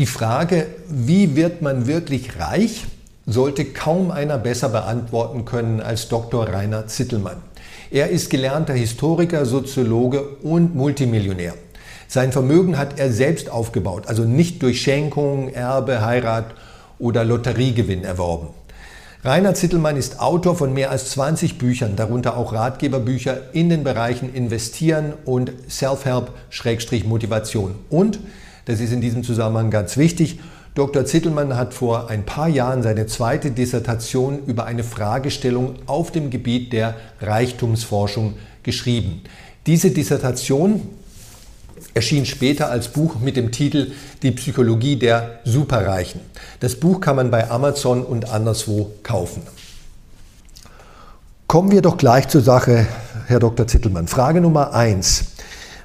Die Frage, wie wird man wirklich reich, sollte kaum einer besser beantworten können als Dr. Rainer Zittelmann. Er ist gelernter Historiker, Soziologe und Multimillionär. Sein Vermögen hat er selbst aufgebaut, also nicht durch Schenkung, Erbe, Heirat oder Lotteriegewinn erworben. Rainer Zittelmann ist Autor von mehr als 20 Büchern, darunter auch Ratgeberbücher in den Bereichen Investieren und Self-Help-Motivation. Und, das ist in diesem Zusammenhang ganz wichtig, Dr. Zittelmann hat vor ein paar Jahren seine zweite Dissertation über eine Fragestellung auf dem Gebiet der Reichtumsforschung geschrieben. Diese Dissertation erschien später als Buch mit dem Titel Die Psychologie der Superreichen. Das Buch kann man bei Amazon und anderswo kaufen. Kommen wir doch gleich zur Sache, Herr Dr. Zittelmann. Frage Nummer eins.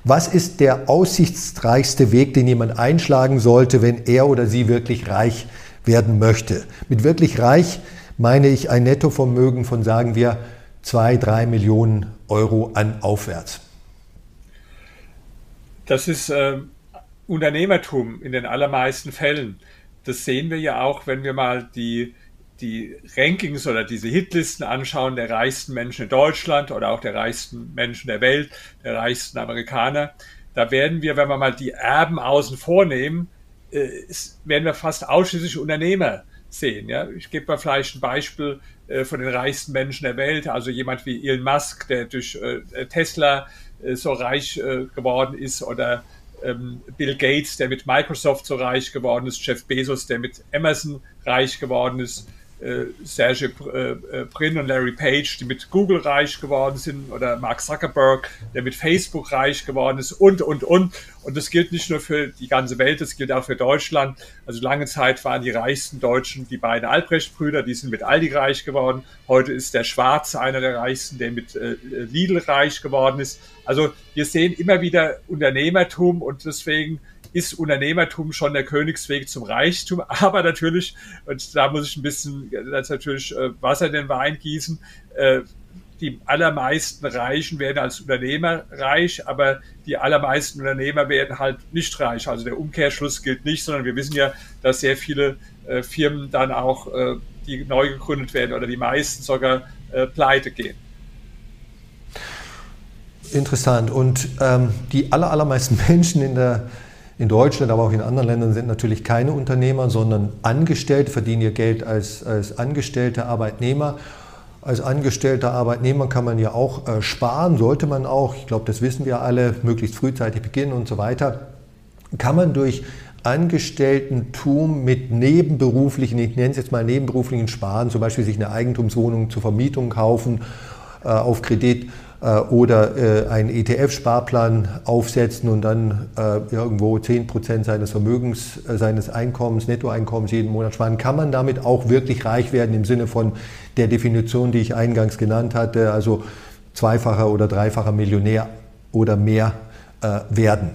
Was ist der aussichtsreichste Weg, den jemand einschlagen sollte, wenn er oder sie wirklich reich werden möchte? Mit wirklich reich meine ich ein Nettovermögen von, sagen wir, zwei, drei Millionen Euro an aufwärts. Das ist äh, Unternehmertum in den allermeisten Fällen. Das sehen wir ja auch, wenn wir mal die, die Rankings oder diese Hitlisten anschauen der reichsten Menschen in Deutschland oder auch der reichsten Menschen der Welt, der reichsten Amerikaner. Da werden wir, wenn wir mal die Erben außen vornehmen, äh, werden wir fast ausschließlich Unternehmer sehen. Ja? Ich gebe mal vielleicht ein Beispiel äh, von den reichsten Menschen der Welt, also jemand wie Elon Musk, der durch äh, Tesla so reich geworden ist oder ähm, Bill Gates, der mit Microsoft so reich geworden ist, Jeff Bezos, der mit Amazon reich geworden ist, Serge äh, Brin und Larry Page, die mit Google reich geworden sind, oder Mark Zuckerberg, der mit Facebook reich geworden ist und, und, und. Und das gilt nicht nur für die ganze Welt, das gilt auch für Deutschland. Also lange Zeit waren die reichsten Deutschen die beiden Albrecht-Brüder, die sind mit Aldi reich geworden. Heute ist der Schwarze einer der reichsten, der mit äh, Lidl reich geworden ist. Also wir sehen immer wieder Unternehmertum und deswegen ist Unternehmertum schon der Königsweg zum Reichtum. Aber natürlich, und da muss ich ein bisschen, das natürlich äh, Wasser in den Wein gießen, äh, die allermeisten Reichen werden als Unternehmer reich, aber die allermeisten Unternehmer werden halt nicht reich. Also der Umkehrschluss gilt nicht, sondern wir wissen ja, dass sehr viele äh, Firmen dann auch, die neu gegründet werden oder die meisten sogar pleite gehen. Interessant. Und ähm, die aller, allermeisten Menschen in der in Deutschland, aber auch in anderen Ländern sind natürlich keine Unternehmer, sondern Angestellte, verdienen ihr Geld als, als angestellte Arbeitnehmer. Als angestellter Arbeitnehmer kann man ja auch äh, sparen, sollte man auch, ich glaube, das wissen wir alle, möglichst frühzeitig beginnen und so weiter. Kann man durch Angestellten-Tum mit nebenberuflichen, ich nenne es jetzt mal nebenberuflichen Sparen, zum Beispiel sich eine Eigentumswohnung zur Vermietung kaufen, äh, auf Kredit oder äh, einen ETF-Sparplan aufsetzen und dann äh, irgendwo 10% seines Vermögens, seines Einkommens, Nettoeinkommens jeden Monat sparen, kann man damit auch wirklich reich werden im Sinne von der Definition, die ich eingangs genannt hatte, also zweifacher oder dreifacher Millionär oder mehr werden.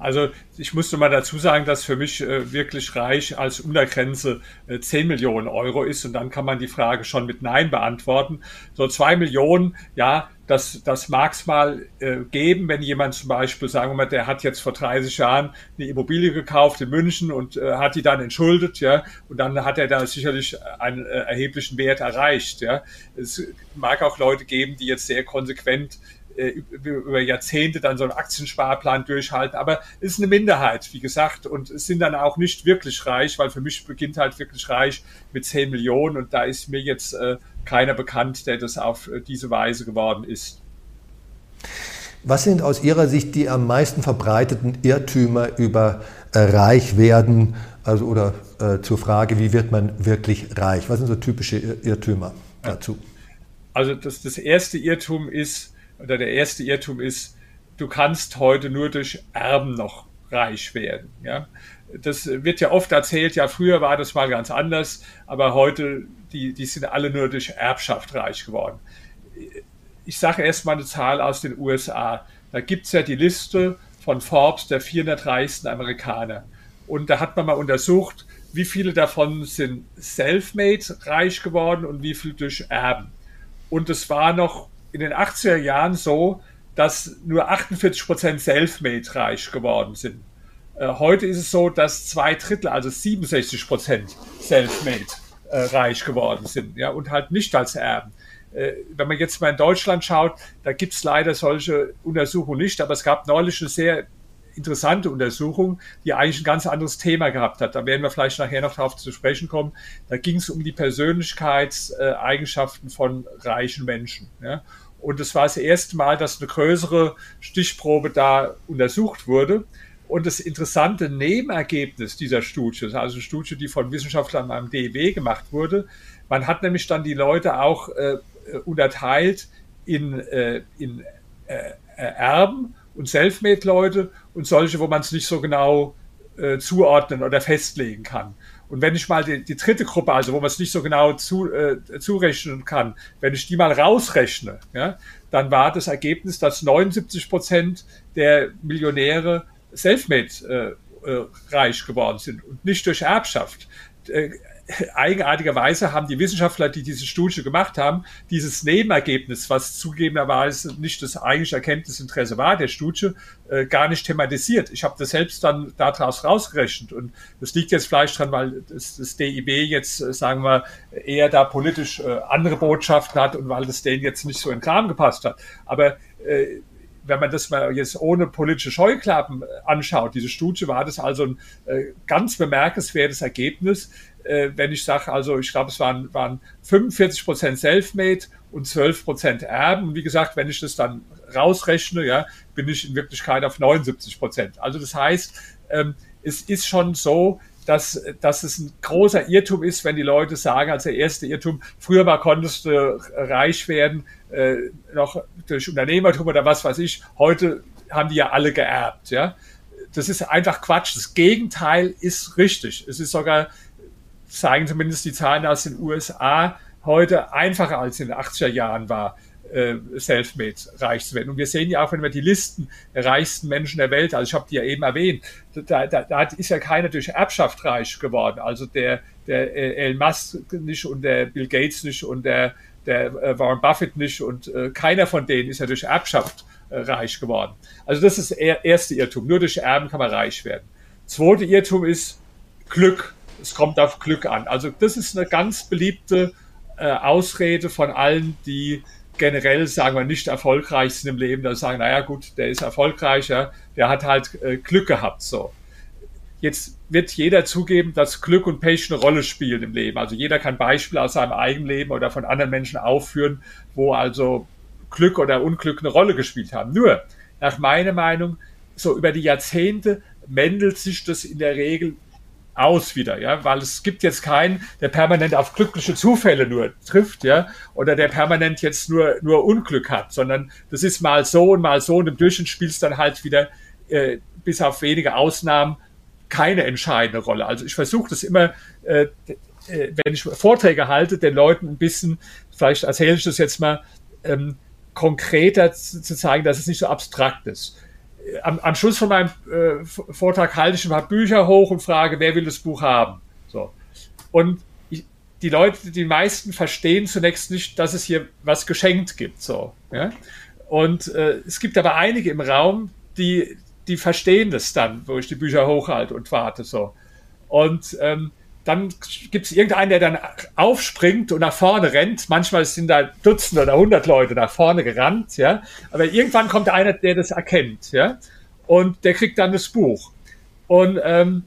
Also ich musste mal dazu sagen, dass für mich äh, wirklich reich als Untergrenze äh, 10 Millionen Euro ist und dann kann man die Frage schon mit Nein beantworten. So zwei Millionen, ja, das, das mag es mal äh, geben, wenn jemand zum Beispiel, sagen wir mal, der hat jetzt vor 30 Jahren eine Immobilie gekauft in München und äh, hat die dann entschuldet, ja, und dann hat er da sicherlich einen äh, erheblichen Wert erreicht, ja. Es mag auch Leute geben, die jetzt sehr konsequent über Jahrzehnte dann so einen Aktiensparplan durchhalten. Aber es ist eine Minderheit, wie gesagt, und es sind dann auch nicht wirklich reich, weil für mich beginnt halt wirklich reich mit 10 Millionen und da ist mir jetzt äh, keiner bekannt, der das auf äh, diese Weise geworden ist. Was sind aus Ihrer Sicht die am meisten verbreiteten Irrtümer über äh, Reichwerden, also oder äh, zur Frage, wie wird man wirklich reich? Was sind so typische Irrtümer dazu? Also das, das erste Irrtum ist, oder der erste Irrtum ist, du kannst heute nur durch Erben noch reich werden. Ja? Das wird ja oft erzählt, ja, früher war das mal ganz anders, aber heute, die, die sind alle nur durch Erbschaft reich geworden. Ich sage erst mal eine Zahl aus den USA. Da gibt es ja die Liste von Forbes der 400 reichsten Amerikaner. Und da hat man mal untersucht, wie viele davon sind self-made reich geworden und wie viel durch Erben. Und es war noch in den 80er Jahren so, dass nur 48 Prozent Selfmade reich geworden sind. Äh, heute ist es so, dass zwei Drittel, also 67 Prozent self-made äh, reich geworden sind ja, und halt nicht als Erben. Äh, wenn man jetzt mal in Deutschland schaut, da gibt es leider solche Untersuchungen nicht, aber es gab neulich eine sehr interessante Untersuchung, die eigentlich ein ganz anderes Thema gehabt hat. Da werden wir vielleicht nachher noch darauf zu sprechen kommen. Da ging es um die Persönlichkeitseigenschaften von reichen Menschen. Ja. Und es war das erste Mal, dass eine größere Stichprobe da untersucht wurde. Und das interessante Nebenergebnis dieser Studie, also eine Studie, die von Wissenschaftlern am DEW gemacht wurde, man hat nämlich dann die Leute auch äh, unterteilt in, äh, in äh, Erben und Selfmade-Leute und solche, wo man es nicht so genau äh, zuordnen oder festlegen kann. Und wenn ich mal die, die dritte Gruppe, also wo man es nicht so genau zu, äh, zurechnen kann, wenn ich die mal rausrechne, ja, dann war das Ergebnis, dass 79 Prozent der Millionäre selfmade äh, äh, reich geworden sind und nicht durch Erbschaft. Eigenartigerweise haben die Wissenschaftler, die diese Studie gemacht haben, dieses Nebenergebnis, was zugegebenerweise nicht das eigentliche Erkenntnisinteresse war der Studie, äh, gar nicht thematisiert. Ich habe das selbst dann daraus rausgerechnet und das liegt jetzt vielleicht dran, weil das, das DIB jetzt, äh, sagen wir, eher da politisch äh, andere Botschaften hat und weil das denen jetzt nicht so in den Kram gepasst hat. Aber äh, wenn man das mal jetzt ohne politische Scheuklappen äh, anschaut, diese Studie war das also ein äh, ganz bemerkenswertes Ergebnis, äh, wenn ich sage, also ich glaube, es waren, waren 45 Prozent Selfmade und 12 Prozent Erben. wie gesagt, wenn ich das dann rausrechne, ja, bin ich in Wirklichkeit auf 79 Prozent. Also das heißt, ähm, es ist schon so, dass, dass es ein großer Irrtum ist, wenn die Leute sagen, als der erste Irrtum, früher mal konntest du reich werden, äh, noch durch Unternehmertum oder was weiß ich. Heute haben die ja alle geerbt, ja. Das ist einfach Quatsch. Das Gegenteil ist richtig. Es ist sogar, zeigen zumindest die Zahlen aus den USA, heute einfacher als in den 80er Jahren war äh, self-made reich zu werden. Und wir sehen ja auch, wenn wir die Listen der reichsten Menschen der Welt, also ich habe die ja eben erwähnt, da, da, da ist ja keiner durch Erbschaft reich geworden. Also der, der äh, Elon Musk nicht und der Bill Gates nicht und der, der äh, Warren Buffett nicht und äh, keiner von denen ist ja durch Erbschaft äh, reich geworden. Also das ist der erste Irrtum. Nur durch Erben kann man reich werden. Zweite Irrtum ist Glück. Es kommt auf Glück an. Also das ist eine ganz beliebte äh, Ausrede von allen, die generell, sagen wir, nicht erfolgreich sind im Leben, dann sagen, naja gut, der ist erfolgreicher, der hat halt äh, Glück gehabt, so. Jetzt wird jeder zugeben, dass Glück und Pech eine Rolle spielen im Leben. Also jeder kann Beispiele aus seinem eigenen Leben oder von anderen Menschen aufführen, wo also Glück oder Unglück eine Rolle gespielt haben. Nur, nach meiner Meinung, so über die Jahrzehnte mendelt sich das in der Regel aus wieder, ja, weil es gibt jetzt keinen, der permanent auf glückliche Zufälle nur trifft, ja, oder der permanent jetzt nur, nur Unglück hat, sondern das ist mal so und mal so und im Durchschnitt spielt es dann halt wieder, äh, bis auf wenige Ausnahmen, keine entscheidende Rolle. Also ich versuche das immer, äh, äh, wenn ich Vorträge halte, den Leuten ein bisschen, vielleicht erzähle ich das jetzt mal, ähm, konkreter zu, zu zeigen, dass es nicht so abstrakt ist am, am Schluss von meinem äh, Vortrag halte ich ein paar Bücher hoch und frage, wer will das Buch haben? So. Und ich, die Leute, die meisten verstehen zunächst nicht, dass es hier was geschenkt gibt. So, ja? Und äh, es gibt aber einige im Raum, die, die verstehen das dann, wo ich die Bücher hochhalte und warte. So. Und ähm, dann gibt es irgendeinen, der dann aufspringt und nach vorne rennt. Manchmal sind da Dutzende oder hundert Leute nach vorne gerannt, ja. Aber irgendwann kommt einer, der das erkennt, ja. Und der kriegt dann das Buch. Und ähm,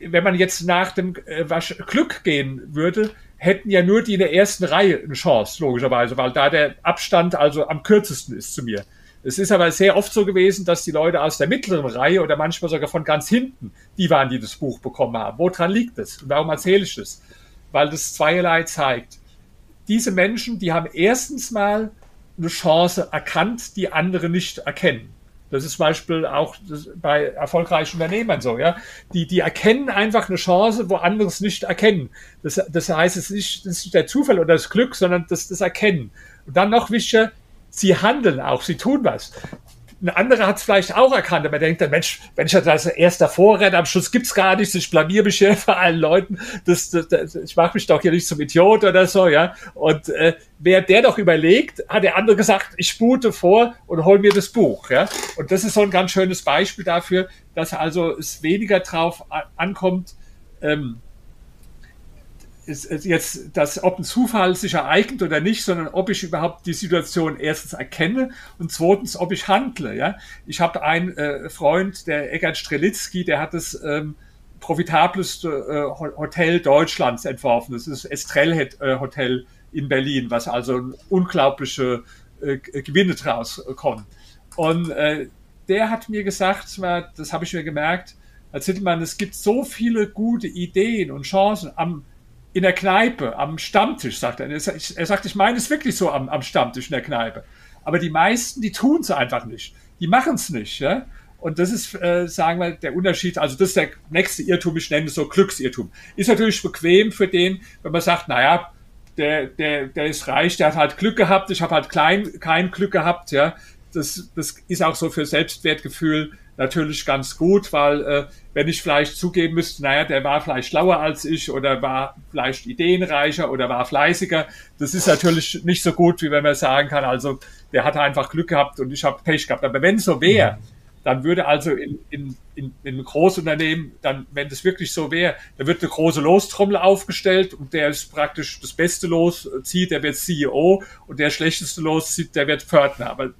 wenn man jetzt nach dem äh, Glück gehen würde, hätten ja nur die in der ersten Reihe eine Chance, logischerweise, weil da der Abstand also am kürzesten ist zu mir. Es ist aber sehr oft so gewesen, dass die Leute aus der mittleren Reihe oder manchmal sogar von ganz hinten, die waren, die das Buch bekommen haben. Woran liegt das? Und warum erzähle ich das? Weil das zweierlei zeigt. Diese Menschen, die haben erstens mal eine Chance erkannt, die andere nicht erkennen. Das ist zum Beispiel auch bei erfolgreichen Unternehmern so, ja. Die, die erkennen einfach eine Chance, wo andere es nicht erkennen. Das, das heißt, es ist nicht, das ist nicht der Zufall oder das Glück, sondern das, das Erkennen. Und dann noch wichtiger, sie handeln auch, sie tun was. ein anderer hat es vielleicht auch erkannt, aber denkt dann, Mensch, wenn ich als erster Vorrenner, am Schluss gibt's gar nichts, ich blamier mich hier vor allen Leuten, das, das, das, ich mache mich doch hier nicht zum Idiot oder so, ja. Und äh, wer der doch überlegt, hat der andere gesagt, ich spute vor und hol mir das Buch, ja. Und das ist so ein ganz schönes Beispiel dafür, dass also es weniger drauf ankommt, ähm, ist, ist jetzt, dass, ob ein Zufall sich ereignet oder nicht, sondern ob ich überhaupt die Situation erstens erkenne und zweitens, ob ich handle. Ja? Ich habe einen äh, Freund, der Egert Strelitzky, der hat das ähm, profitableste äh, Hotel Deutschlands entworfen. Das ist Estrell äh, Hotel in Berlin, was also unglaubliche äh, Gewinne draus kommen. Und äh, der hat mir gesagt, das habe ich mir gemerkt, als Hittelmann, es gibt so viele gute Ideen und Chancen am in der Kneipe, am Stammtisch, sagt er. Er sagt, ich meine es wirklich so am, am Stammtisch in der Kneipe. Aber die meisten, die tun es einfach nicht. Die machen es nicht. Ja? Und das ist, äh, sagen wir, der Unterschied. Also das ist der nächste Irrtum, ich nenne es so Glücksirrtum. Ist natürlich bequem für den, wenn man sagt, naja, der, der, der ist reich, der hat halt Glück gehabt, ich habe halt klein, kein Glück gehabt. Ja, Das, das ist auch so für Selbstwertgefühl natürlich ganz gut, weil äh, wenn ich vielleicht zugeben müsste, naja, der war vielleicht schlauer als ich oder war vielleicht ideenreicher oder war fleißiger, das ist natürlich nicht so gut, wie wenn man sagen kann, also der hat einfach Glück gehabt und ich habe Pech gehabt. Aber wenn es so wäre, dann würde also in, in, in, in einem Großunternehmen, dann, wenn das wirklich so wäre, da wird eine große Lostrommel aufgestellt und der ist praktisch das beste Los zieht, der wird CEO und der schlechteste Los zieht, der wird Pförtner. Aber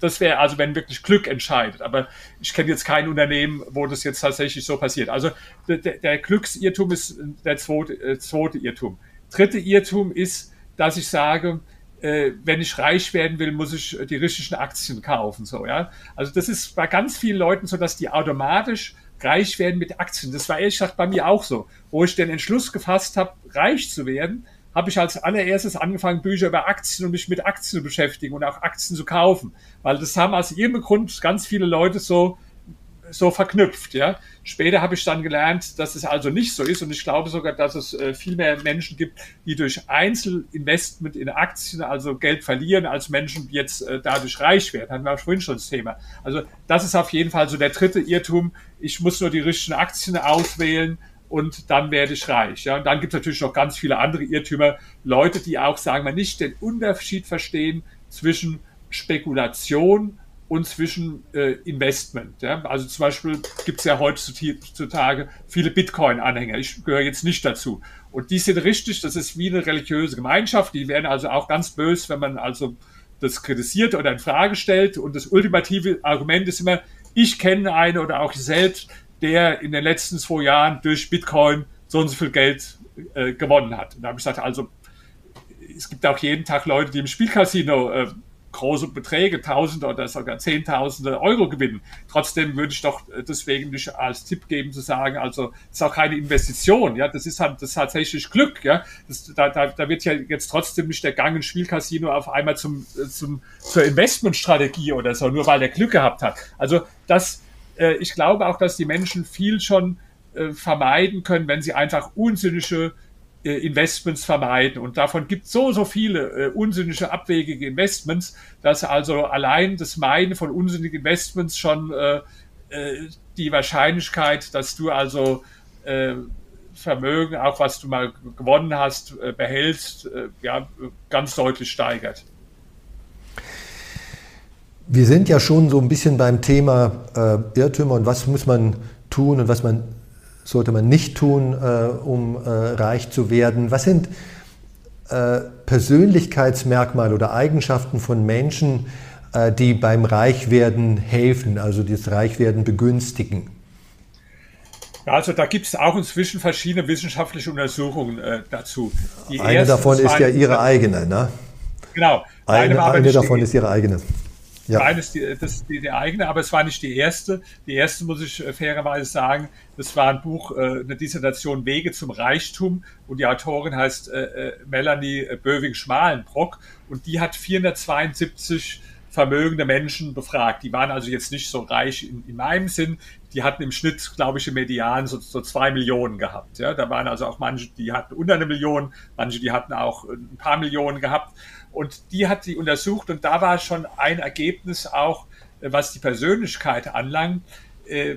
das wäre also, wenn wirklich Glück entscheidet. Aber ich kenne jetzt kein Unternehmen, wo das jetzt tatsächlich so passiert. Also der, der Glücksirrtum ist der zweite, äh, zweite Irrtum. Dritte Irrtum ist, dass ich sage, äh, wenn ich reich werden will, muss ich die richtigen Aktien kaufen. So, ja? Also das ist bei ganz vielen Leuten so, dass die automatisch reich werden mit Aktien. Das war ehrlich gesagt bei mir auch so. Wo ich den Entschluss gefasst habe, reich zu werden, habe ich als allererstes angefangen, Bücher über Aktien und mich mit Aktien zu beschäftigen und auch Aktien zu kaufen. Weil das haben aus irgendeinem Grund ganz viele Leute so, so verknüpft, ja. Später habe ich dann gelernt, dass es also nicht so ist und ich glaube sogar, dass es äh, viel mehr Menschen gibt, die durch Einzelinvestment in Aktien also Geld verlieren, als Menschen, die jetzt äh, dadurch reich werden. Hatten wir vorhin schon das Thema. Also das ist auf jeden Fall so der dritte Irrtum. Ich muss nur die richtigen Aktien auswählen und dann werde ich reich. Ja, und dann gibt es natürlich noch ganz viele andere Irrtümer. Leute, die auch, sagen wir, nicht den Unterschied verstehen zwischen Spekulation und zwischen äh, Investment. Ja? Also zum Beispiel gibt es ja heutzutage viele Bitcoin-Anhänger. Ich gehöre jetzt nicht dazu. Und die sind richtig, das ist wie eine religiöse Gemeinschaft. Die werden also auch ganz böse, wenn man also das kritisiert oder in Frage stellt. Und das ultimative Argument ist immer, ich kenne eine oder auch selbst, der in den letzten zwei Jahren durch Bitcoin so und so viel Geld äh, gewonnen hat. Und da habe ich gesagt, also es gibt auch jeden Tag Leute, die im Spielcasino äh, große Beträge, Tausende oder sogar Zehntausende Euro gewinnen. Trotzdem würde ich doch äh, deswegen nicht als Tipp geben zu sagen, also das ist auch keine Investition, ja, das ist halt das ist tatsächlich Glück, ja. Das, da, da, da wird ja jetzt trotzdem nicht der Gang ins Spielcasino auf einmal zum, äh, zum zur Investmentstrategie oder so, nur weil der Glück gehabt hat. Also das äh, ich glaube auch, dass die Menschen viel schon äh, vermeiden können, wenn sie einfach unsinnige äh, Investments vermeiden. Und davon gibt es so, so viele unsinnige, abwegige Investments, dass also allein das Meiden von unsinnigen Investments schon die Wahrscheinlichkeit, dass du also Vermögen, auch was du mal gewonnen hast, behältst, ja, ganz deutlich steigert. Wir sind ja schon so ein bisschen beim Thema äh, Irrtümer und was muss man tun und was man sollte man nicht tun, äh, um äh, reich zu werden. Was sind äh, Persönlichkeitsmerkmale oder Eigenschaften von Menschen, äh, die beim Reichwerden helfen, also das Reichwerden begünstigen? Ja, also da gibt es auch inzwischen verschiedene wissenschaftliche Untersuchungen äh, dazu. Die eine davon ist ja Ihre eigene, ne? Genau. Eine, eine davon ist Ihre eigene. Ja. Eines, die, das die, die eigene, aber es war nicht die erste. Die erste, muss ich äh, fairerweise sagen, das war ein Buch, äh, eine Dissertation Wege zum Reichtum und die Autorin heißt äh, äh Melanie Böwing-Schmalenbrock und die hat 472 vermögende Menschen befragt. Die waren also jetzt nicht so reich in, in meinem Sinn. die hatten im Schnitt, glaube ich, im Median so, so zwei Millionen gehabt. Ja, da waren also auch manche, die hatten unter eine Million, manche, die hatten auch ein paar Millionen gehabt. Und die hat sie untersucht und da war schon ein Ergebnis auch, äh, was die Persönlichkeit anlangt. Äh,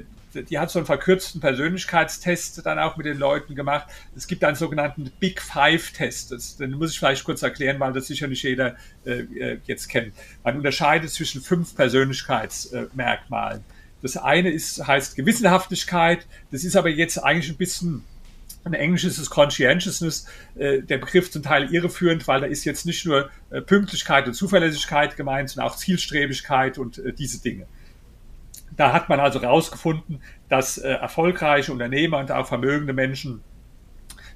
die hat so einen verkürzten Persönlichkeitstest dann auch mit den Leuten gemacht. Es gibt einen sogenannten Big Five-Test. Den muss ich vielleicht kurz erklären, weil das sicher nicht jeder äh, jetzt kennt. Man unterscheidet zwischen fünf Persönlichkeitsmerkmalen. Das eine ist, heißt Gewissenhaftigkeit. Das ist aber jetzt eigentlich ein bisschen ein englisches ist Conscientiousness, äh, der Begriff zum Teil irreführend, weil da ist jetzt nicht nur äh, Pünktlichkeit und Zuverlässigkeit gemeint, sondern auch Zielstrebigkeit und äh, diese Dinge. Da hat man also herausgefunden, dass äh, erfolgreiche Unternehmer und auch vermögende Menschen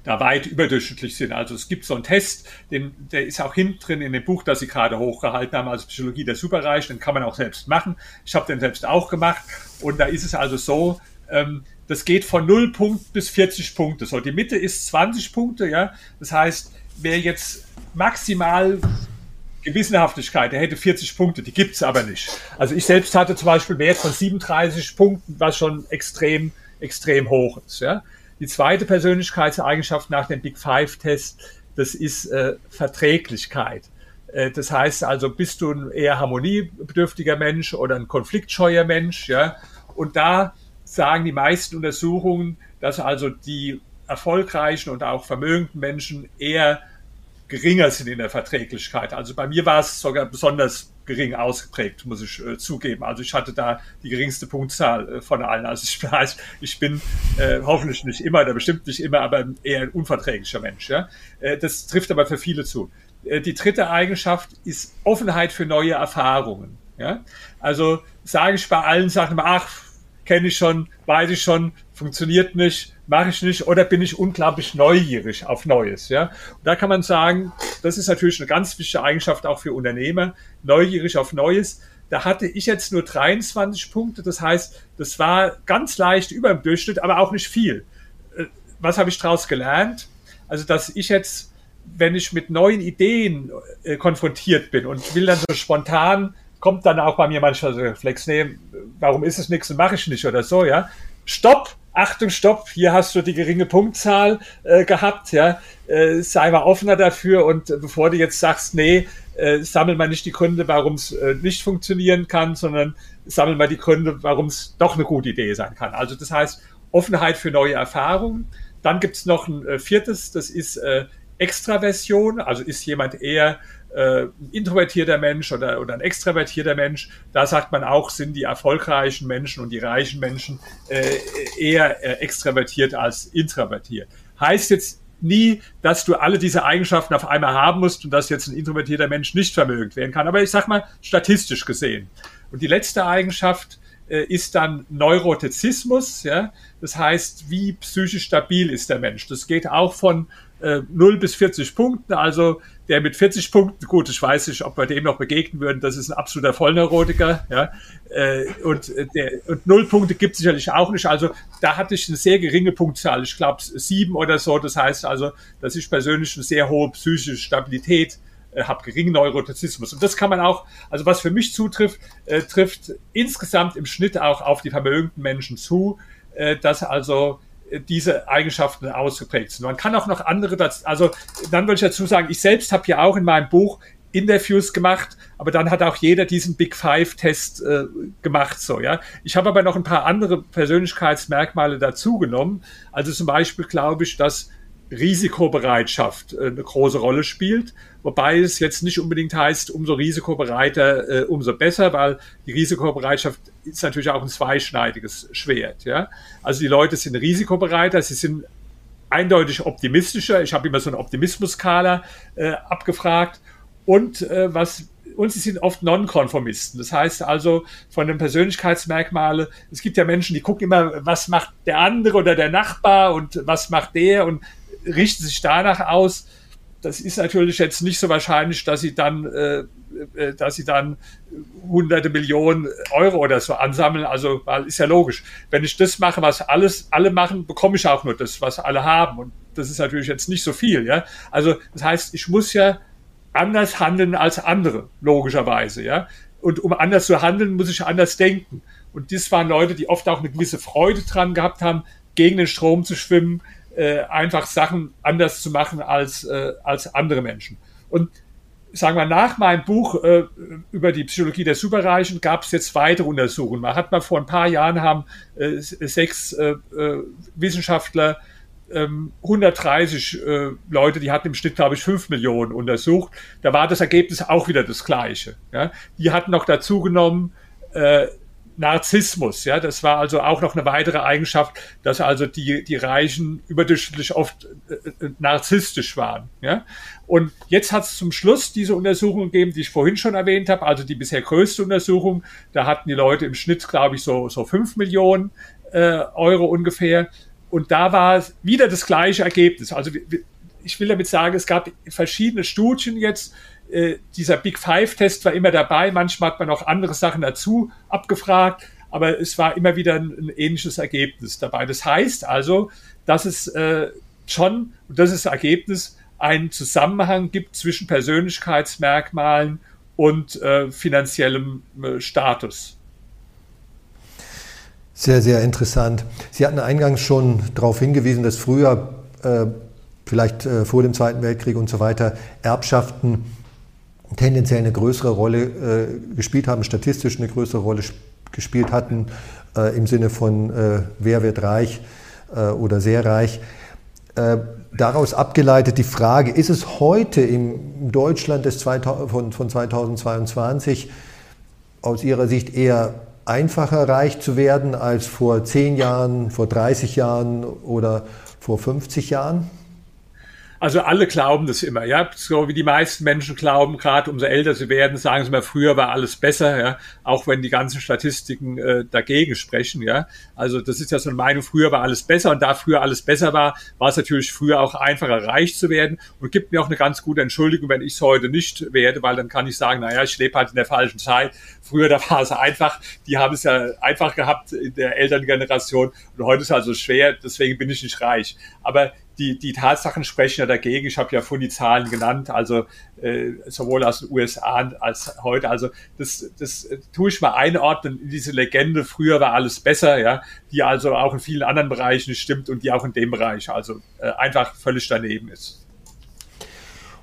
da weit überdurchschnittlich sind. Also es gibt so einen Test, den, der ist auch hinten drin in dem Buch, das Sie gerade hochgehalten haben, also Psychologie der Superreichen, den kann man auch selbst machen. Ich habe den selbst auch gemacht und da ist es also so, ähm, das geht von 0 Punkt bis 40 Punkte. So, die Mitte ist 20 Punkte, ja. Das heißt, wer jetzt maximal Gewissenhaftigkeit, der hätte 40 Punkte, die gibt's aber nicht. Also ich selbst hatte zum Beispiel Wert von 37 Punkten, was schon extrem, extrem hoch ist. Ja. Die zweite Persönlichkeitseigenschaft nach dem Big Five-Test, das ist äh, Verträglichkeit. Äh, das heißt also, bist du ein eher harmoniebedürftiger Mensch oder ein konfliktscheuer Mensch, ja. Und da sagen die meisten Untersuchungen, dass also die erfolgreichen und auch vermögenden Menschen eher geringer sind in der Verträglichkeit. Also bei mir war es sogar besonders gering ausgeprägt, muss ich äh, zugeben. Also ich hatte da die geringste Punktzahl äh, von allen. Also ich weiß, ich bin äh, hoffentlich nicht immer, oder bestimmt nicht immer, aber eher ein unverträglicher Mensch. Ja? Äh, das trifft aber für viele zu. Äh, die dritte Eigenschaft ist Offenheit für neue Erfahrungen. Ja? Also sage ich bei allen Sachen, ach, kenne ich schon, weiß ich schon, funktioniert nicht, mache ich nicht oder bin ich unglaublich neugierig auf Neues. Ja? Und da kann man sagen, das ist natürlich eine ganz wichtige Eigenschaft auch für Unternehmer, neugierig auf Neues. Da hatte ich jetzt nur 23 Punkte, das heißt, das war ganz leicht über dem Durchschnitt, aber auch nicht viel. Äh, was habe ich daraus gelernt? Also, dass ich jetzt, wenn ich mit neuen Ideen äh, konfrontiert bin und will dann so spontan kommt dann auch bei mir manchmal so Reflex, nee, warum ist es nichts und mache ich nicht oder so, ja. Stopp, Achtung, stopp, hier hast du die geringe Punktzahl äh, gehabt, ja. Äh, sei mal offener dafür und äh, bevor du jetzt sagst, nee, äh, sammel mal nicht die Gründe, warum es äh, nicht funktionieren kann, sondern sammel mal die Gründe, warum es doch eine gute Idee sein kann. Also das heißt, Offenheit für neue Erfahrungen. Dann gibt's noch ein äh, viertes, das ist äh, Extraversion, also ist jemand eher äh, introvertierter Mensch oder, oder ein extravertierter Mensch, da sagt man auch, sind die erfolgreichen Menschen und die reichen Menschen äh, eher äh, extravertiert als introvertiert. Heißt jetzt nie, dass du alle diese Eigenschaften auf einmal haben musst und dass jetzt ein introvertierter Mensch nicht vermögend werden kann. Aber ich sag mal, statistisch gesehen. Und die letzte Eigenschaft äh, ist dann Neurotizismus, ja. Das heißt, wie psychisch stabil ist der Mensch? Das geht auch von äh, 0 bis 40 Punkten. Also der mit 40 Punkten, gut, ich weiß nicht, ob wir dem noch begegnen würden, das ist ein absoluter Vollneurotiker, ja. Äh, und, äh, der, und null Punkte gibt es sicherlich auch nicht. Also da hatte ich eine sehr geringe Punktzahl, ich glaube sieben oder so. Das heißt also, dass ich persönlich eine sehr hohe psychische Stabilität äh, habe, geringen Neurotizismus. Und das kann man auch, also was für mich zutrifft, äh, trifft insgesamt im Schnitt auch auf die vermögenden Menschen zu, äh, dass also diese Eigenschaften ausgeprägt sind. Man kann auch noch andere, also dann würde ich dazu sagen, ich selbst habe ja auch in meinem Buch Interviews gemacht, aber dann hat auch jeder diesen Big Five Test äh, gemacht, so ja. Ich habe aber noch ein paar andere Persönlichkeitsmerkmale dazugenommen. Also zum Beispiel glaube ich, dass Risikobereitschaft äh, eine große Rolle spielt, wobei es jetzt nicht unbedingt heißt, umso risikobereiter, äh, umso besser, weil die Risikobereitschaft ist natürlich auch ein zweischneidiges Schwert. Ja? Also die Leute sind risikobereiter, sie sind eindeutig optimistischer. Ich habe immer so eine Optimismus-Skala äh, abgefragt und äh, was und sie sind oft Nonkonformisten. Das heißt also von den Persönlichkeitsmerkmalen, es gibt ja Menschen, die gucken immer, was macht der andere oder der Nachbar und was macht der und richten sich danach aus. Das ist natürlich jetzt nicht so wahrscheinlich, dass sie dann, äh, äh, dass sie dann hunderte Millionen Euro oder so ansammeln. Also, weil ist ja logisch. Wenn ich das mache, was alles, alle machen, bekomme ich auch nur das, was alle haben. Und das ist natürlich jetzt nicht so viel, ja. Also, das heißt, ich muss ja anders handeln als andere, logischerweise, ja. Und um anders zu handeln, muss ich anders denken. Und das waren Leute, die oft auch eine gewisse Freude dran gehabt haben, gegen den Strom zu schwimmen, äh, einfach Sachen anders zu machen als, äh, als andere Menschen. Und sagen wir, nach meinem Buch äh, über die Psychologie der Superreichen gab es jetzt weitere Untersuchungen. Man hat mal vor ein paar Jahren haben äh, sechs äh, äh Wissenschaftler 130 ähm, äh, Leute, die hatten im Schnitt, glaube ich, 5 Millionen untersucht. Da war das Ergebnis auch wieder das gleiche. Ja. Die hatten noch dazu genommen äh, Narzissmus. Ja. Das war also auch noch eine weitere Eigenschaft, dass also die, die Reichen überdurchschnittlich oft äh, äh narzisstisch waren. Ja. Und jetzt hat es zum Schluss diese Untersuchung gegeben, die ich vorhin schon erwähnt habe, also die bisher größte Untersuchung. Da hatten die Leute im Schnitt, glaube ich, so, so 5 Millionen äh, Euro ungefähr. Und da war wieder das gleiche Ergebnis. Also ich will damit sagen, es gab verschiedene Studien jetzt. Äh, dieser Big Five-Test war immer dabei. Manchmal hat man auch andere Sachen dazu abgefragt. Aber es war immer wieder ein, ein ähnliches Ergebnis dabei. Das heißt also, dass es äh, schon, und das ist das Ergebnis, einen Zusammenhang gibt zwischen Persönlichkeitsmerkmalen und äh, finanziellem äh, Status. Sehr, sehr interessant. Sie hatten eingangs schon darauf hingewiesen, dass früher, äh, vielleicht vor dem Zweiten Weltkrieg und so weiter, Erbschaften tendenziell eine größere Rolle äh, gespielt haben, statistisch eine größere Rolle gespielt hatten, äh, im Sinne von äh, wer wird reich äh, oder sehr reich. daraus abgeleitet die Frage, ist es heute im Deutschland des 2000, von, von 2022 aus Ihrer Sicht eher einfacher reich zu werden als vor 10 Jahren, vor 30 Jahren oder vor 50 Jahren? Also alle glauben das immer, ja. So wie die meisten Menschen glauben, gerade umso älter sie werden, sagen sie mal, früher war alles besser, ja. Auch wenn die ganzen Statistiken äh, dagegen sprechen, ja. Also das ist ja so eine Meinung, früher war alles besser und da früher alles besser war, war es natürlich früher auch einfacher, reich zu werden und gibt mir auch eine ganz gute Entschuldigung, wenn ich es heute nicht werde, weil dann kann ich sagen, naja, ich lebe halt in der falschen Zeit. Früher, da war es einfach, die haben es ja einfach gehabt in der Elterngeneration und heute ist es also schwer, deswegen bin ich nicht reich. Aber die, die Tatsachen sprechen ja dagegen. Ich habe ja vorhin die Zahlen genannt, also äh, sowohl aus den USA als heute. Also das, das äh, tue ich mal einordnen in diese Legende, früher war alles besser, ja, die also auch in vielen anderen Bereichen stimmt und die auch in dem Bereich also äh, einfach völlig daneben ist.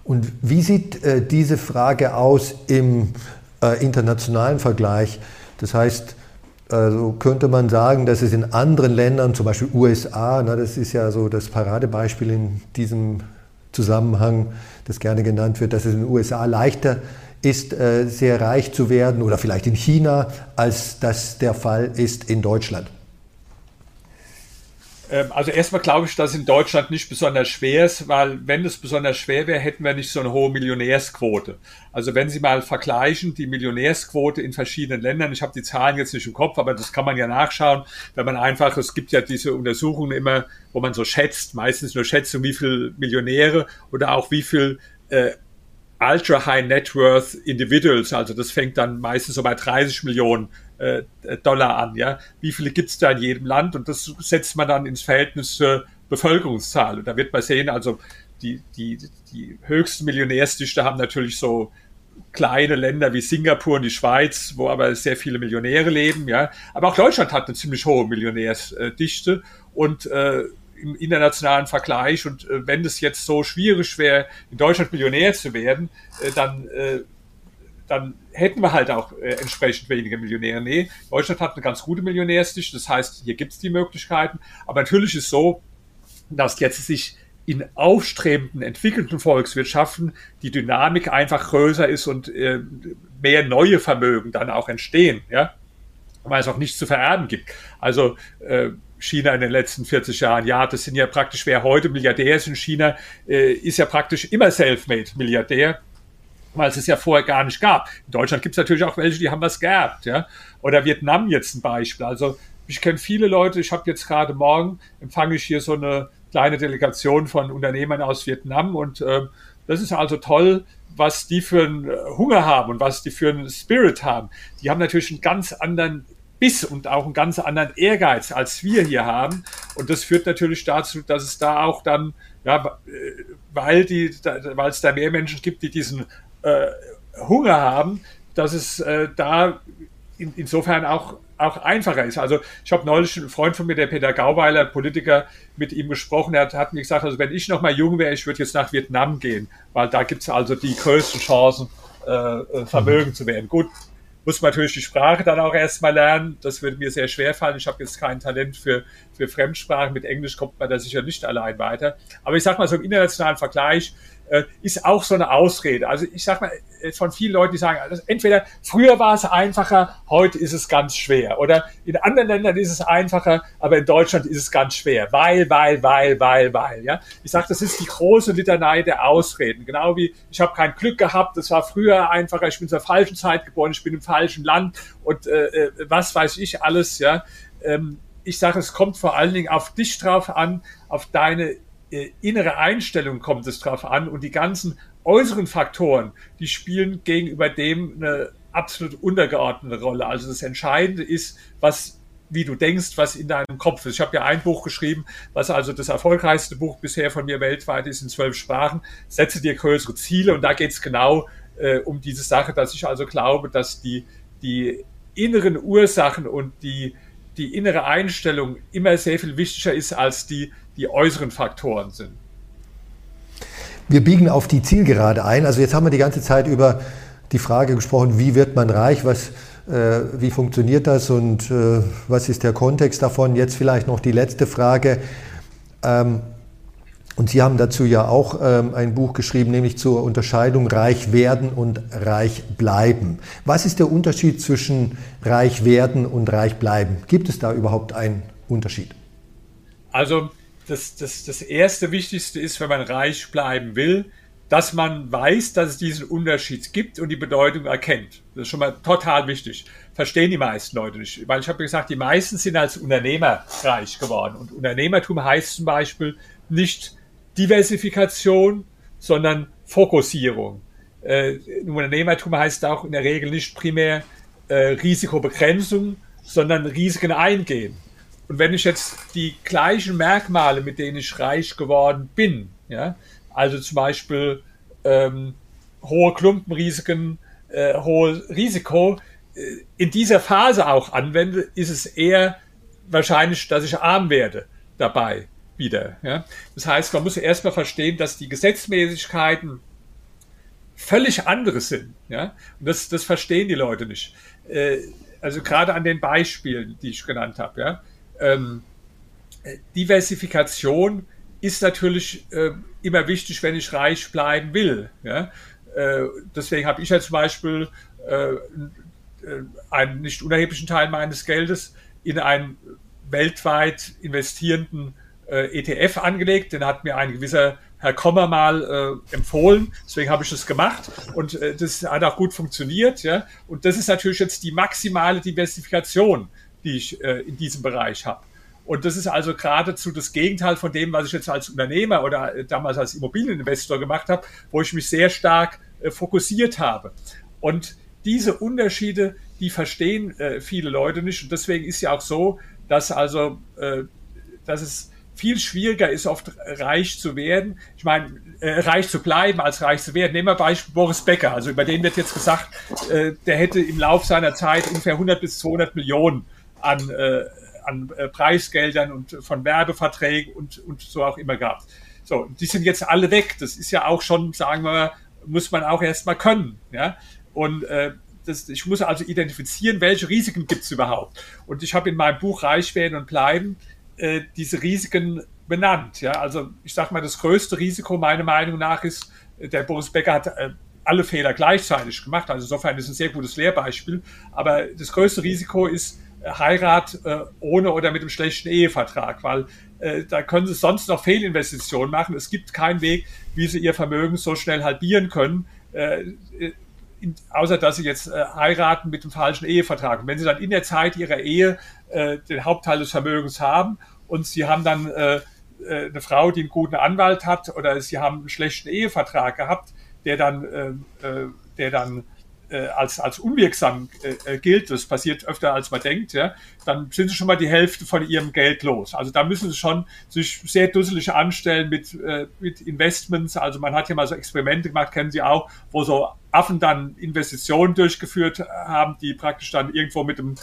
Und wie sieht äh, diese Frage aus im äh, internationalen Vergleich? Das heißt, also könnte man sagen, dass es in anderen Ländern, zum Beispiel USA, na, das ist ja so das Paradebeispiel in diesem Zusammenhang, das gerne genannt wird, dass es in den USA leichter ist, äh, sehr reich zu werden oder vielleicht in China, als das der Fall ist in Deutschland. Ähm, also erstmal glaube ich, dass in Deutschland nicht besonders schwer ist, weil wenn es besonders schwer wäre, hätten wir nicht so eine hohe Millionärsquote. Also wenn Sie mal vergleichen, die Millionärsquote in verschiedenen Ländern, ich habe die Zahlen jetzt nicht im Kopf, aber das kann man ja nachschauen, wenn man einfach, es gibt ja diese Untersuchungen immer, wo man so schätzt, meistens nur Schätzung, wie viel Millionäre oder auch wie viel äh, Ultra High Net Worth Individuals, also das fängt dann meistens so bei 30 Millionen äh, Dollar an. Ja? Wie viele gibt es da in jedem Land? Und das setzt man dann ins Verhältnis zur Bevölkerungszahl. Und da wird man sehen, also die, die, die höchsten Millionärsdichte haben natürlich so kleine Länder wie Singapur und die Schweiz, wo aber sehr viele Millionäre leben. Ja? Aber auch Deutschland hat eine ziemlich hohe Millionärsdichte. Und äh, im internationalen Vergleich. Und äh, wenn es jetzt so schwierig wäre, in Deutschland Millionär zu werden, äh, dann äh, dann hätten wir halt auch äh, entsprechend weniger Millionäre. Nee, Deutschland hat eine ganz gute Millionärsdichte, das heißt, hier gibt es die Möglichkeiten. Aber natürlich ist so, dass jetzt sich in aufstrebenden, entwickelten Volkswirtschaften die Dynamik einfach größer ist und äh, mehr neue Vermögen dann auch entstehen, ja, weil es auch nichts zu vererben gibt. Also äh, China in den letzten 40 Jahren, ja, das sind ja praktisch, wer heute Milliardär ist in China, äh, ist ja praktisch immer self-made Milliardär weil es es ja vorher gar nicht gab. In Deutschland gibt es natürlich auch welche, die haben was geerbt, ja. Oder Vietnam jetzt ein Beispiel. Also ich kenne viele Leute, ich habe jetzt gerade morgen, empfange ich hier so eine kleine Delegation von Unternehmern aus Vietnam und äh, das ist also toll, was die für einen Hunger haben und was die für einen Spirit haben. Die haben natürlich einen ganz anderen Biss und auch einen ganz anderen Ehrgeiz, als wir hier haben. Und das führt natürlich dazu, dass es da auch dann, ja, äh, weil die, weil es da mehr Menschen gibt, die diesen äh, Hunger haben, dass es äh, da in, insofern auch auch einfacher ist. Also ich habe neulich einen Freund von mir, der Peter Gauweiler, Politiker, mit ihm gesprochen. Er hat, hat mir gesagt, also wenn ich noch mal jung wäre, ich würde jetzt nach Vietnam gehen, weil da gibt es also die größten Chancen, äh, äh, Vermögen zu werden. Gut, muss man natürlich die Sprache dann auch erstmal lernen. Das würde mir sehr schwer fallen. Ich habe jetzt kein Talent für, für Fremdsprachen. Mit Englisch kommt man da sicher nicht allein weiter. Aber ich sage mal so im internationalen Vergleich, ist auch so eine Ausrede. Also ich sag mal, äh, von vielen Leuten, die sagen, also entweder früher war es einfacher, heute ist es ganz schwer. Oder in anderen Ländern ist es einfacher, aber in Deutschland ist es ganz schwer. Weil, weil, weil, weil, weil. Ja? Ich sage, das ist die große Litanei der Ausreden. Genau wie ich habe kein Glück gehabt, es war früher einfacher, ich bin zur falschen Zeit geboren, ich bin im falschen Land und äh, äh was weiß ich alles. Ja? Ähm, ich sage, es kommt vor allen Dingen auf dich drauf an, auf deine äh, innere Einstellung kommt es drauf an und die ganzen äußeren Faktoren, die spielen gegenüber dem eine absolut untergeordnete Rolle. Also das Entscheidende ist, was wie du denkst, was in deinem Kopf ist. Ich habe ja ein Buch geschrieben, was also das erfolgreichste Buch bisher von mir weltweit ist in zwölf Sprachen. Setze dir größere Ziele und da geht es genau äh, um diese Sache, dass ich also glaube, dass die, die inneren Ursachen und die, die innere Einstellung immer sehr viel wichtiger ist als die die äußeren Faktoren sind. Wir biegen auf die Zielgerade ein. Also jetzt haben wir die ganze Zeit über die Frage gesprochen, wie wird man reich, was, äh, wie funktioniert das und äh, was ist der Kontext davon. Jetzt vielleicht noch die letzte Frage. Ähm, und Sie haben dazu ja auch ähm, ein Buch geschrieben, nämlich zur Unterscheidung reich werden und reich bleiben. Was ist der Unterschied zwischen reich werden und reich bleiben? Gibt es da überhaupt einen Unterschied? Also das, das, das erste Wichtigste ist, wenn man reich bleiben will, dass man weiß, dass es diesen Unterschied gibt und die Bedeutung erkennt. Das ist schon mal total wichtig. Verstehen die meisten Leute nicht. Weil ich habe gesagt, die meisten sind als Unternehmer reich geworden. Und Unternehmertum heißt zum Beispiel nicht Diversifikation, sondern Fokussierung. Äh, Unternehmertum heißt auch in der Regel nicht primär äh, Risikobegrenzung, sondern Risiken eingehen. Und wenn ich jetzt die gleichen Merkmale, mit denen ich reich geworden bin, ja, also zum Beispiel ähm, hohe Klumpenrisiken, äh, hohes Risiko, äh, in dieser Phase auch anwende, ist es eher wahrscheinlich, dass ich arm werde dabei wieder. Ja. Das heißt, man muss erstmal verstehen, dass die Gesetzmäßigkeiten völlig andere sind. Ja. Und das, das verstehen die Leute nicht. Äh, also gerade an den Beispielen, die ich genannt habe. Ja ähm, Diversifikation ist natürlich äh, immer wichtig, wenn ich reich bleiben will. Ja? Äh, deswegen habe ich ja zum Beispiel äh, äh, einen nicht unerheblichen Teil meines Geldes in einen weltweit investierenden äh, ETF angelegt. Den hat mir ein gewisser Herr Kommer mal äh, empfohlen. Deswegen habe ich das gemacht und äh, das hat auch gut funktioniert. Ja? Und das ist natürlich jetzt die maximale Diversifikation die ich äh, in diesem Bereich habe. Und das ist also geradezu das Gegenteil von dem, was ich jetzt als Unternehmer oder äh, damals als Immobilieninvestor gemacht habe, wo ich mich sehr stark äh, fokussiert habe. Und diese Unterschiede, die verstehen äh, viele Leute nicht. Und deswegen ist ja auch so, dass also, äh, dass es viel schwieriger ist, oft reich zu werden. Ich meine, äh, reich zu bleiben, als reich zu werden. Nehmen wir Beispiel Boris Becker. Also über den wird jetzt gesagt, äh, der hätte im Lauf seiner Zeit ungefähr 100 bis 200 Millionen an, äh, an äh, Preisgeldern und von Werbeverträgen und, und so auch immer gehabt. So, die sind jetzt alle weg. Das ist ja auch schon, sagen wir mal, muss man auch erstmal können. Ja? Und äh, das, ich muss also identifizieren, welche Risiken gibt es überhaupt. Und ich habe in meinem Buch Reich werden und bleiben äh, diese Risiken benannt. Ja? Also ich sage mal, das größte Risiko meiner Meinung nach ist, äh, der Boris Becker hat äh, alle Fehler gleichzeitig gemacht. Also insofern ist es ein sehr gutes Lehrbeispiel. Aber das größte Risiko ist, Heirat äh, ohne oder mit einem schlechten Ehevertrag, weil äh, da können sie sonst noch Fehlinvestitionen machen. Es gibt keinen Weg, wie sie ihr Vermögen so schnell halbieren können, äh, außer dass sie jetzt äh, heiraten mit dem falschen Ehevertrag. Und wenn sie dann in der Zeit ihrer Ehe äh, den Hauptteil des Vermögens haben und sie haben dann äh, eine Frau, die einen guten Anwalt hat, oder sie haben einen schlechten Ehevertrag gehabt, der dann, der dann äh, als, als unwirksam äh, äh, gilt, das passiert öfter als man denkt, ja, dann sind sie schon mal die Hälfte von ihrem Geld los. Also da müssen sie schon sich sehr dusselig anstellen mit, äh, mit Investments. Also man hat ja mal so Experimente gemacht, kennen Sie auch, wo so Affen dann Investitionen durchgeführt haben, die praktisch dann irgendwo mit dem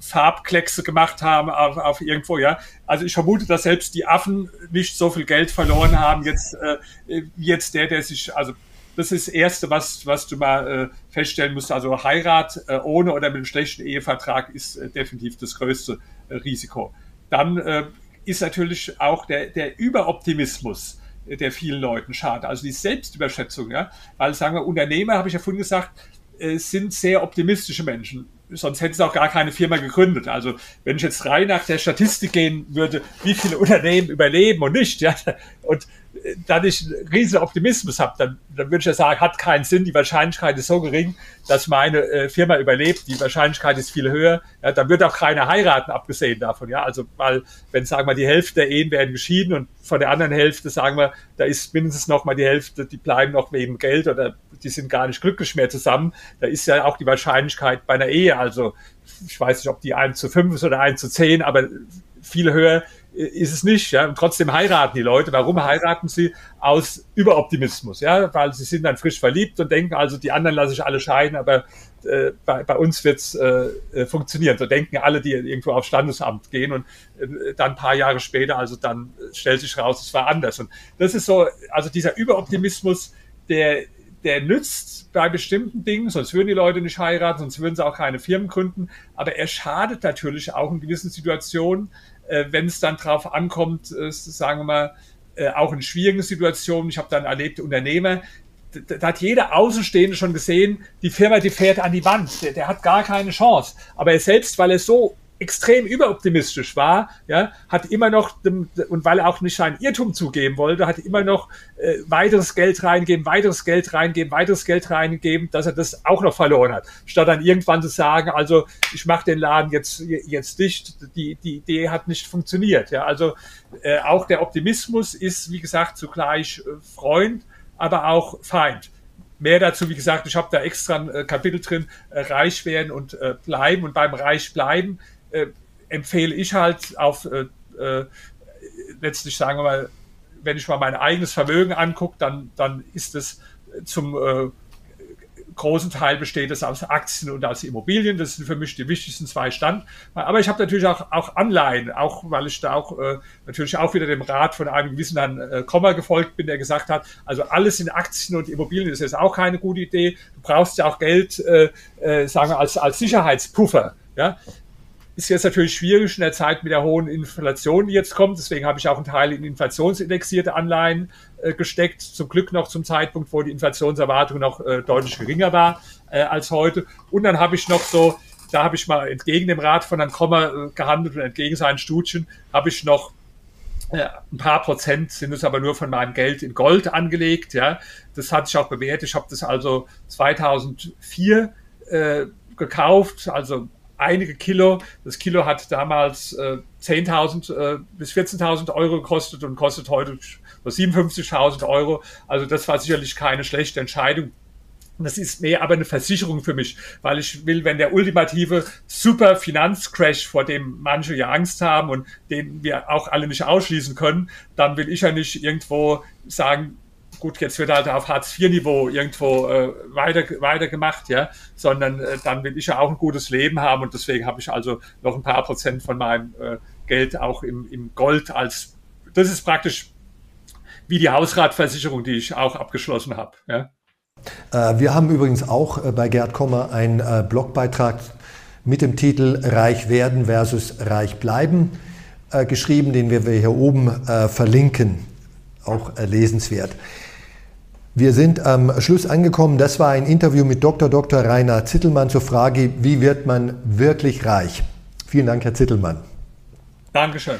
Farbkleckse gemacht haben auf, auf irgendwo, ja. Also ich vermute, dass selbst die Affen nicht so viel Geld verloren haben, jetzt, äh, jetzt der, der sich, also das ist das Erste, was, was du mal äh, feststellen musst. Also Heirat äh, ohne oder mit einem schlechten Ehevertrag ist äh, definitiv das größte äh, Risiko. Dann äh, ist natürlich auch der, der Überoptimismus äh, der vielen Leuten schade. Also die Selbstüberschätzung, ja. Weil sagen wir, Unternehmer, habe ich ja vorhin gesagt, sind sehr optimistische Menschen sonst hätten sie auch gar keine Firma gegründet. Also wenn ich jetzt rein nach der Statistik gehen würde, wie viele Unternehmen überleben und nicht, ja, und da ich einen riesen Optimismus habe, dann, dann würde ich ja sagen, hat keinen Sinn, die Wahrscheinlichkeit ist so gering, dass meine äh, Firma überlebt, die Wahrscheinlichkeit ist viel höher, ja, dann wird auch keiner heiraten, abgesehen davon, ja, also weil, wenn sagen wir, die Hälfte der Ehen werden geschieden und von der anderen Hälfte sagen wir, da ist mindestens noch mal die Hälfte, die bleiben noch wegen Geld oder die sind gar nicht glücklich mehr zusammen, da ist ja auch die Wahrscheinlichkeit bei einer Ehe, also ich weiß nicht, ob die 1 zu 5 ist oder 1 zu 10, aber viel höher ist es nicht, ja. Und trotzdem heiraten die Leute. Warum heiraten sie? Aus Überoptimismus, ja, weil sie sind dann frisch verliebt und denken, also die anderen lasse ich alle scheiden, aber äh, bei, bei uns wird's äh, äh funktionieren. So denken alle, die irgendwo aufs Standesamt gehen und äh, dann ein paar Jahre später, also dann stellt sich raus, es war anders. Und das ist so, also dieser Überoptimismus, der, der nützt bei bestimmten Dingen, sonst würden die Leute nicht heiraten, sonst würden sie auch keine Firmen gründen, aber er schadet natürlich auch in gewissen Situationen, äh, wenn es dann drauf ankommt, äh, sagen wir mal, äh, auch in schwierigen Situationen. Ich habe dann erlebt, Unternehmer, da, da hat jeder Außenstehende schon gesehen, die Firma, die fährt an die Wand, der, der hat gar keine Chance. Aber er selbst, weil er so extrem überoptimistisch war, ja, hat immer noch, und weil er auch nicht seinen Irrtum zugeben wollte, hat immer noch äh, weiteres Geld reingeben, weiteres Geld reingeben, weiteres Geld reingeben, dass er das auch noch verloren hat. Statt dann irgendwann zu sagen, also ich mache den Laden jetzt, jetzt dicht, die, die Idee hat nicht funktioniert. Ja, also äh, auch der Optimismus ist, wie gesagt, zugleich äh, Freund, aber auch Feind. Mehr dazu, wie gesagt, ich habe da extra ein äh, Kapitel drin, äh, reich werden und äh, bleiben. Und beim reich bleiben äh, empfehle ich halt auf äh, äh, letztlich sagen wir mal, wenn ich mal mein eigenes Vermögen angucke, dann, dann ist es zum äh, großen Teil besteht es aus Aktien und aus Immobilien. Das sind für mich die wichtigsten zwei Stand. Aber ich habe natürlich auch, auch Anleihen, auch weil ich da auch äh, natürlich auch wieder dem Rat von einem gewissen Herrn äh, Kommer gefolgt bin, der gesagt hat, also alles in Aktien und Immobilien ist jetzt auch keine gute Idee. Du brauchst ja auch Geld, äh, äh, sagen wir, als, als Sicherheitspuffer. Ja, ist jetzt natürlich schwierig in der Zeit mit der hohen Inflation, die jetzt kommt. Deswegen habe ich auch einen Teil in inflationsindexierte Anleihen äh, gesteckt. Zum Glück noch zum Zeitpunkt, wo die Inflationserwartung noch äh, deutlich geringer war äh, als heute. Und dann habe ich noch so, da habe ich mal entgegen dem Rat von Herrn Kommer äh, gehandelt und entgegen seinen Studien habe ich noch äh, ein paar Prozent sind es aber nur von meinem Geld in Gold angelegt. Ja, das hat sich auch bewährt. Ich habe das also 2004 äh, gekauft, also einige Kilo. Das Kilo hat damals äh, 10.000 äh, bis 14.000 Euro gekostet und kostet heute 57.000 Euro. Also das war sicherlich keine schlechte Entscheidung. Das ist mehr aber eine Versicherung für mich, weil ich will, wenn der ultimative super Finanzcrash, vor dem manche ja Angst haben und den wir auch alle nicht ausschließen können, dann will ich ja nicht irgendwo sagen, gut, jetzt wird halt auf Hartz-IV-Niveau irgendwo äh, weiter, weiter gemacht, ja, sondern äh, dann will ich ja auch ein gutes Leben haben und deswegen habe ich also noch ein paar Prozent von meinem äh, Geld auch im, im Gold als, das ist praktisch wie die Hausratversicherung, die ich auch abgeschlossen habe, ja. Äh, wir haben übrigens auch äh, bei Gerd Kommer einen äh, Blogbeitrag mit dem Titel Reich werden versus Reich bleiben geschrieben, den wir hier oben verlinken. Auch lesenswert. Wir sind am Schluss angekommen. Das war ein Interview mit Dr. Dr. Rainer Zittelmann zur Frage, wie wird man wirklich reich? Vielen Dank, Herr Zittelmann. Dankeschön.